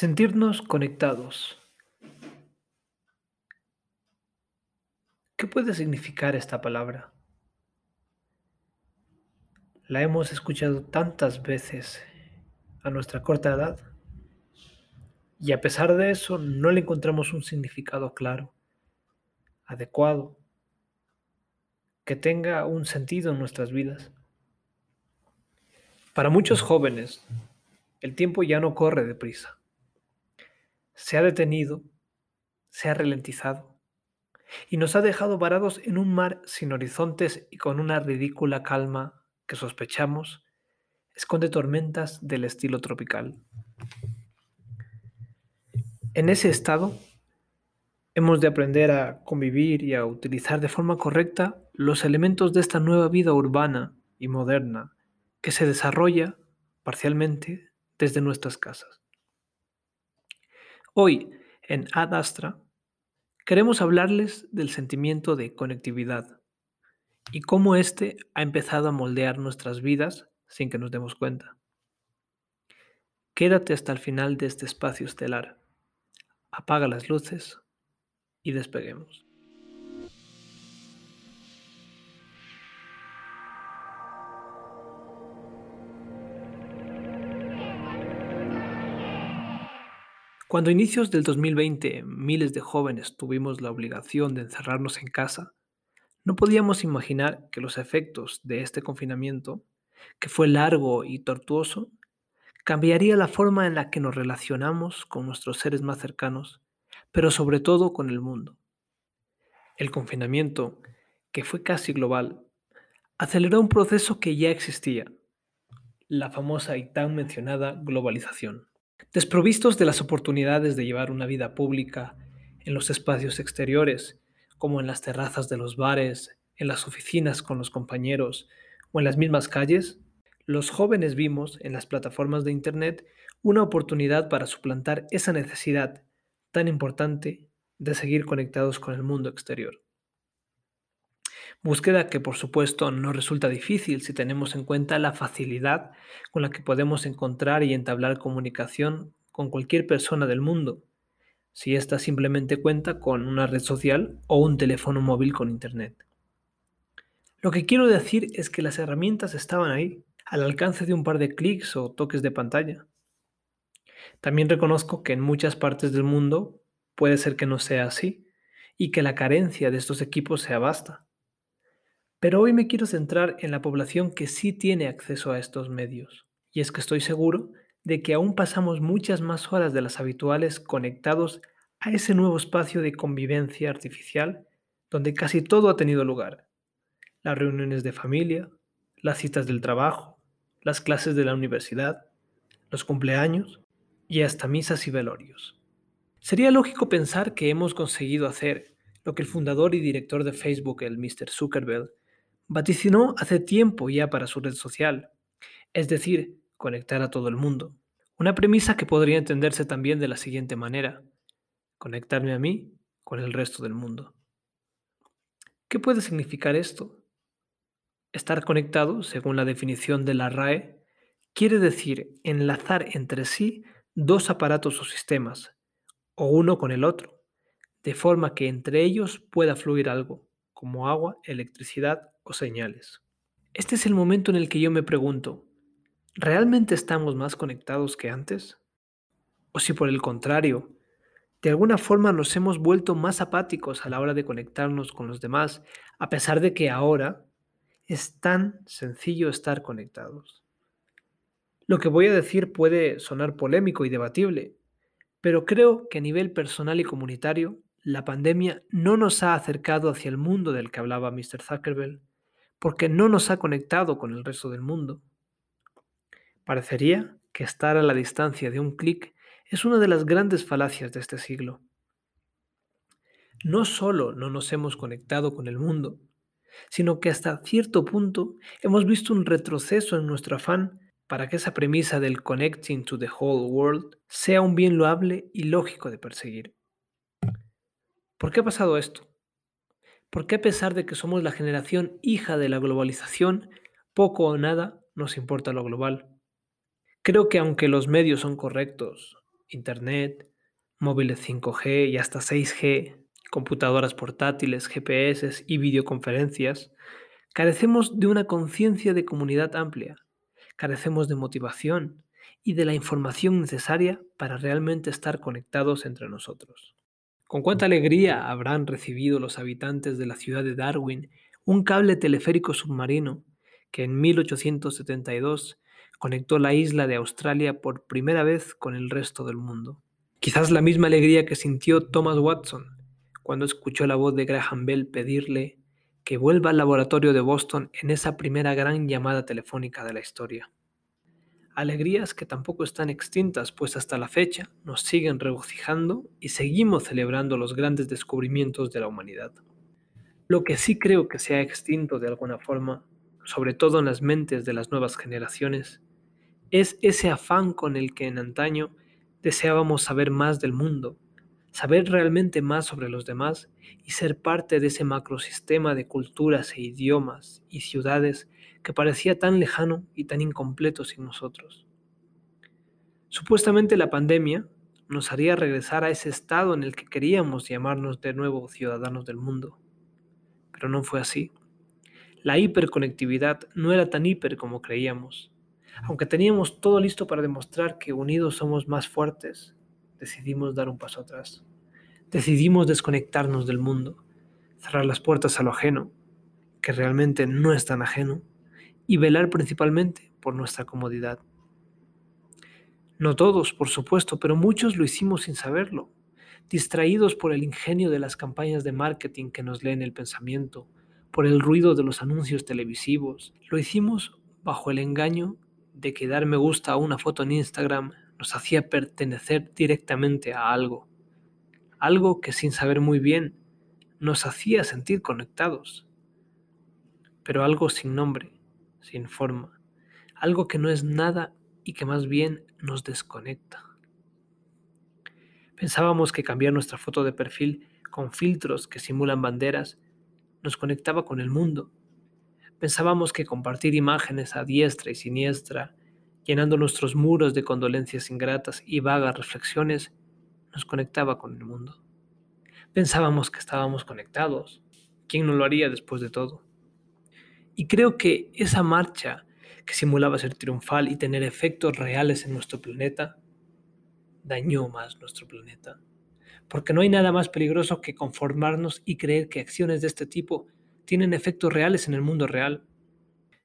Sentirnos conectados. ¿Qué puede significar esta palabra? La hemos escuchado tantas veces a nuestra corta edad y a pesar de eso no le encontramos un significado claro, adecuado, que tenga un sentido en nuestras vidas. Para muchos jóvenes, el tiempo ya no corre deprisa se ha detenido, se ha ralentizado y nos ha dejado varados en un mar sin horizontes y con una ridícula calma que sospechamos esconde tormentas del estilo tropical. En ese estado, hemos de aprender a convivir y a utilizar de forma correcta los elementos de esta nueva vida urbana y moderna que se desarrolla parcialmente desde nuestras casas. Hoy, en Ad Astra, queremos hablarles del sentimiento de conectividad y cómo éste ha empezado a moldear nuestras vidas sin que nos demos cuenta. Quédate hasta el final de este espacio estelar. Apaga las luces y despeguemos. Cuando a inicios del 2020 miles de jóvenes tuvimos la obligación de encerrarnos en casa, no podíamos imaginar que los efectos de este confinamiento, que fue largo y tortuoso, cambiaría la forma en la que nos relacionamos con nuestros seres más cercanos, pero sobre todo con el mundo. El confinamiento, que fue casi global, aceleró un proceso que ya existía, la famosa y tan mencionada globalización. Desprovistos de las oportunidades de llevar una vida pública en los espacios exteriores, como en las terrazas de los bares, en las oficinas con los compañeros o en las mismas calles, los jóvenes vimos en las plataformas de Internet una oportunidad para suplantar esa necesidad tan importante de seguir conectados con el mundo exterior. Búsqueda que por supuesto no resulta difícil si tenemos en cuenta la facilidad con la que podemos encontrar y entablar comunicación con cualquier persona del mundo, si ésta simplemente cuenta con una red social o un teléfono móvil con Internet. Lo que quiero decir es que las herramientas estaban ahí, al alcance de un par de clics o toques de pantalla. También reconozco que en muchas partes del mundo puede ser que no sea así y que la carencia de estos equipos sea vasta. Pero hoy me quiero centrar en la población que sí tiene acceso a estos medios. Y es que estoy seguro de que aún pasamos muchas más horas de las habituales conectados a ese nuevo espacio de convivencia artificial donde casi todo ha tenido lugar. Las reuniones de familia, las citas del trabajo, las clases de la universidad, los cumpleaños y hasta misas y velorios. Sería lógico pensar que hemos conseguido hacer lo que el fundador y director de Facebook, el Mr. Zuckerberg, vaticinó hace tiempo ya para su red social, es decir, conectar a todo el mundo. Una premisa que podría entenderse también de la siguiente manera, conectarme a mí con el resto del mundo. ¿Qué puede significar esto? Estar conectado, según la definición de la RAE, quiere decir enlazar entre sí dos aparatos o sistemas, o uno con el otro, de forma que entre ellos pueda fluir algo, como agua, electricidad señales. Este es el momento en el que yo me pregunto, ¿realmente estamos más conectados que antes? ¿O si por el contrario, de alguna forma nos hemos vuelto más apáticos a la hora de conectarnos con los demás, a pesar de que ahora es tan sencillo estar conectados? Lo que voy a decir puede sonar polémico y debatible, pero creo que a nivel personal y comunitario, la pandemia no nos ha acercado hacia el mundo del que hablaba Mr. Zuckerberg, porque no nos ha conectado con el resto del mundo. Parecería que estar a la distancia de un clic es una de las grandes falacias de este siglo. No solo no nos hemos conectado con el mundo, sino que hasta cierto punto hemos visto un retroceso en nuestro afán para que esa premisa del connecting to the whole world sea un bien loable y lógico de perseguir. ¿Por qué ha pasado esto? ¿Por qué a pesar de que somos la generación hija de la globalización, poco o nada nos importa lo global? Creo que aunque los medios son correctos, Internet, móviles 5G y hasta 6G, computadoras portátiles, GPS y videoconferencias, carecemos de una conciencia de comunidad amplia, carecemos de motivación y de la información necesaria para realmente estar conectados entre nosotros. Con cuánta alegría habrán recibido los habitantes de la ciudad de Darwin un cable teleférico submarino que en 1872 conectó la isla de Australia por primera vez con el resto del mundo. Quizás la misma alegría que sintió Thomas Watson cuando escuchó la voz de Graham Bell pedirle que vuelva al laboratorio de Boston en esa primera gran llamada telefónica de la historia. Alegrías que tampoco están extintas, pues hasta la fecha nos siguen regocijando y seguimos celebrando los grandes descubrimientos de la humanidad. Lo que sí creo que se ha extinto de alguna forma, sobre todo en las mentes de las nuevas generaciones, es ese afán con el que en antaño deseábamos saber más del mundo, saber realmente más sobre los demás y ser parte de ese macrosistema de culturas e idiomas y ciudades que parecía tan lejano y tan incompleto sin nosotros. Supuestamente la pandemia nos haría regresar a ese estado en el que queríamos llamarnos de nuevo ciudadanos del mundo, pero no fue así. La hiperconectividad no era tan hiper como creíamos aunque teníamos todo listo para demostrar que unidos somos más fuertes, decidimos dar un paso atrás. Decidimos desconectarnos del mundo, cerrar las puertas a lo ajeno, que realmente no es tan ajeno, y velar principalmente por nuestra comodidad. No todos, por supuesto, pero muchos lo hicimos sin saberlo, distraídos por el ingenio de las campañas de marketing que nos leen el pensamiento, por el ruido de los anuncios televisivos. Lo hicimos bajo el engaño de que dar me gusta a una foto en Instagram nos hacía pertenecer directamente a algo, algo que sin saber muy bien nos hacía sentir conectados, pero algo sin nombre, sin forma, algo que no es nada y que más bien nos desconecta. Pensábamos que cambiar nuestra foto de perfil con filtros que simulan banderas nos conectaba con el mundo Pensábamos que compartir imágenes a diestra y siniestra, llenando nuestros muros de condolencias ingratas y vagas reflexiones, nos conectaba con el mundo. Pensábamos que estábamos conectados. ¿Quién no lo haría después de todo? Y creo que esa marcha que simulaba ser triunfal y tener efectos reales en nuestro planeta, dañó más nuestro planeta. Porque no hay nada más peligroso que conformarnos y creer que acciones de este tipo tienen efectos reales en el mundo real.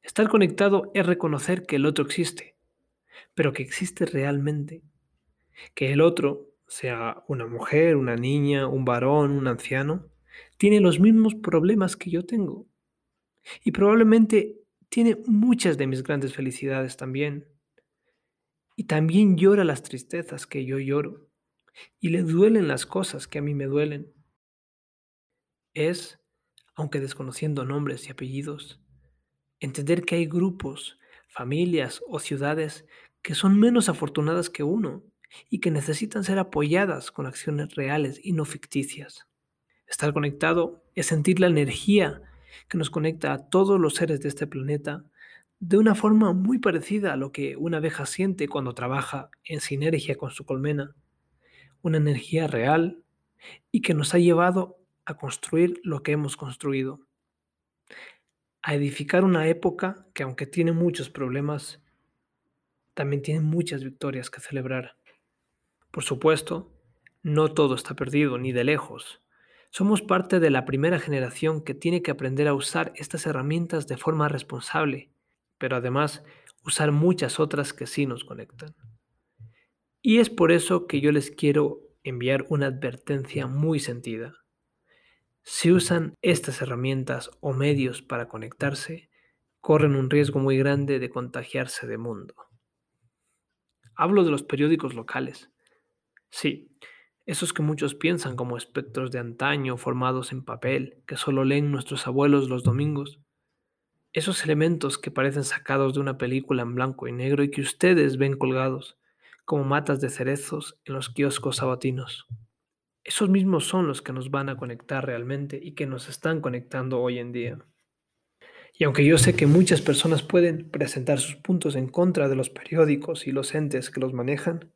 Estar conectado es reconocer que el otro existe, pero que existe realmente. Que el otro, sea una mujer, una niña, un varón, un anciano, tiene los mismos problemas que yo tengo. Y probablemente tiene muchas de mis grandes felicidades también. Y también llora las tristezas que yo lloro. Y le duelen las cosas que a mí me duelen. Es aunque desconociendo nombres y apellidos. Entender que hay grupos, familias o ciudades que son menos afortunadas que uno y que necesitan ser apoyadas con acciones reales y no ficticias. Estar conectado es sentir la energía que nos conecta a todos los seres de este planeta de una forma muy parecida a lo que una abeja siente cuando trabaja en sinergia con su colmena. Una energía real y que nos ha llevado a construir lo que hemos construido, a edificar una época que aunque tiene muchos problemas, también tiene muchas victorias que celebrar. Por supuesto, no todo está perdido, ni de lejos. Somos parte de la primera generación que tiene que aprender a usar estas herramientas de forma responsable, pero además usar muchas otras que sí nos conectan. Y es por eso que yo les quiero enviar una advertencia muy sentida. Si usan estas herramientas o medios para conectarse, corren un riesgo muy grande de contagiarse de mundo. Hablo de los periódicos locales. Sí, esos que muchos piensan como espectros de antaño formados en papel que solo leen nuestros abuelos los domingos. Esos elementos que parecen sacados de una película en blanco y negro y que ustedes ven colgados como matas de cerezos en los kioscos sabatinos. Esos mismos son los que nos van a conectar realmente y que nos están conectando hoy en día. Y aunque yo sé que muchas personas pueden presentar sus puntos en contra de los periódicos y los entes que los manejan,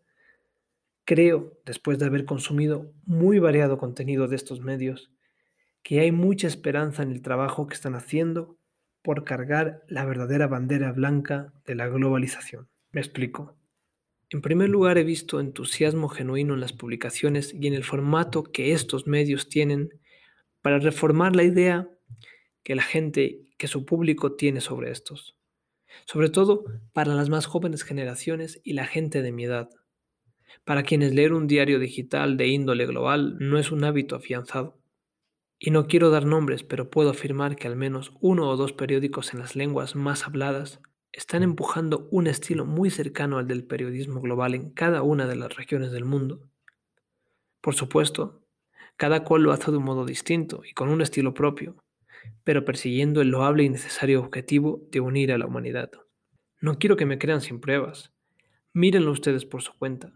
Creo, después de haber consumido muy variado contenido de estos medios, que hay mucha esperanza en el trabajo que están haciendo por cargar la verdadera bandera blanca de la globalización. Me explico. En primer lugar, he visto entusiasmo genuino en las publicaciones y en el formato que estos medios tienen para reformar la idea que la gente, que su público tiene sobre estos. Sobre todo para las más jóvenes generaciones y la gente de mi edad, para quienes leer un diario digital de índole global no es un hábito afianzado. Y no quiero dar nombres, pero puedo afirmar que al menos uno o dos periódicos en las lenguas más habladas están empujando un estilo muy cercano al del periodismo global en cada una de las regiones del mundo. Por supuesto, cada cual lo hace de un modo distinto y con un estilo propio, pero persiguiendo el loable y necesario objetivo de unir a la humanidad. No quiero que me crean sin pruebas. Mírenlo ustedes por su cuenta.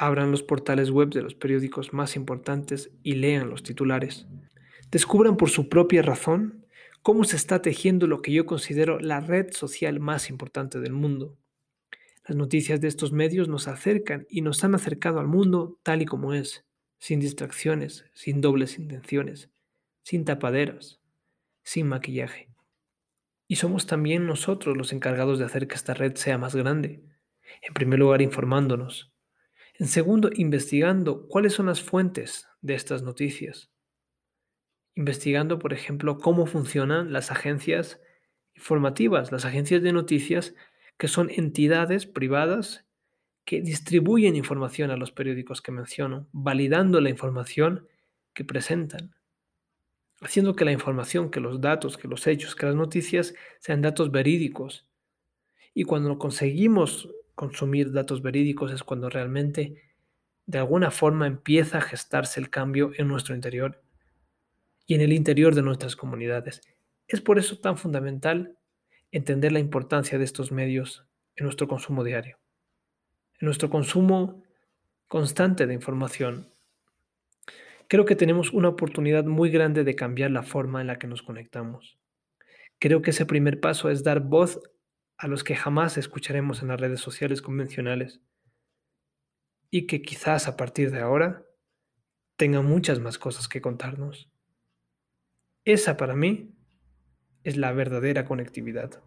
Abran los portales web de los periódicos más importantes y lean los titulares. Descubran por su propia razón cómo se está tejiendo lo que yo considero la red social más importante del mundo. Las noticias de estos medios nos acercan y nos han acercado al mundo tal y como es, sin distracciones, sin dobles intenciones, sin tapaderas, sin maquillaje. Y somos también nosotros los encargados de hacer que esta red sea más grande. En primer lugar, informándonos. En segundo, investigando cuáles son las fuentes de estas noticias investigando, por ejemplo, cómo funcionan las agencias informativas, las agencias de noticias, que son entidades privadas que distribuyen información a los periódicos que menciono, validando la información que presentan, haciendo que la información, que los datos, que los hechos, que las noticias sean datos verídicos. Y cuando conseguimos consumir datos verídicos es cuando realmente de alguna forma empieza a gestarse el cambio en nuestro interior y en el interior de nuestras comunidades. Es por eso tan fundamental entender la importancia de estos medios en nuestro consumo diario, en nuestro consumo constante de información. Creo que tenemos una oportunidad muy grande de cambiar la forma en la que nos conectamos. Creo que ese primer paso es dar voz a los que jamás escucharemos en las redes sociales convencionales y que quizás a partir de ahora tengan muchas más cosas que contarnos. Esa para mí es la verdadera conectividad.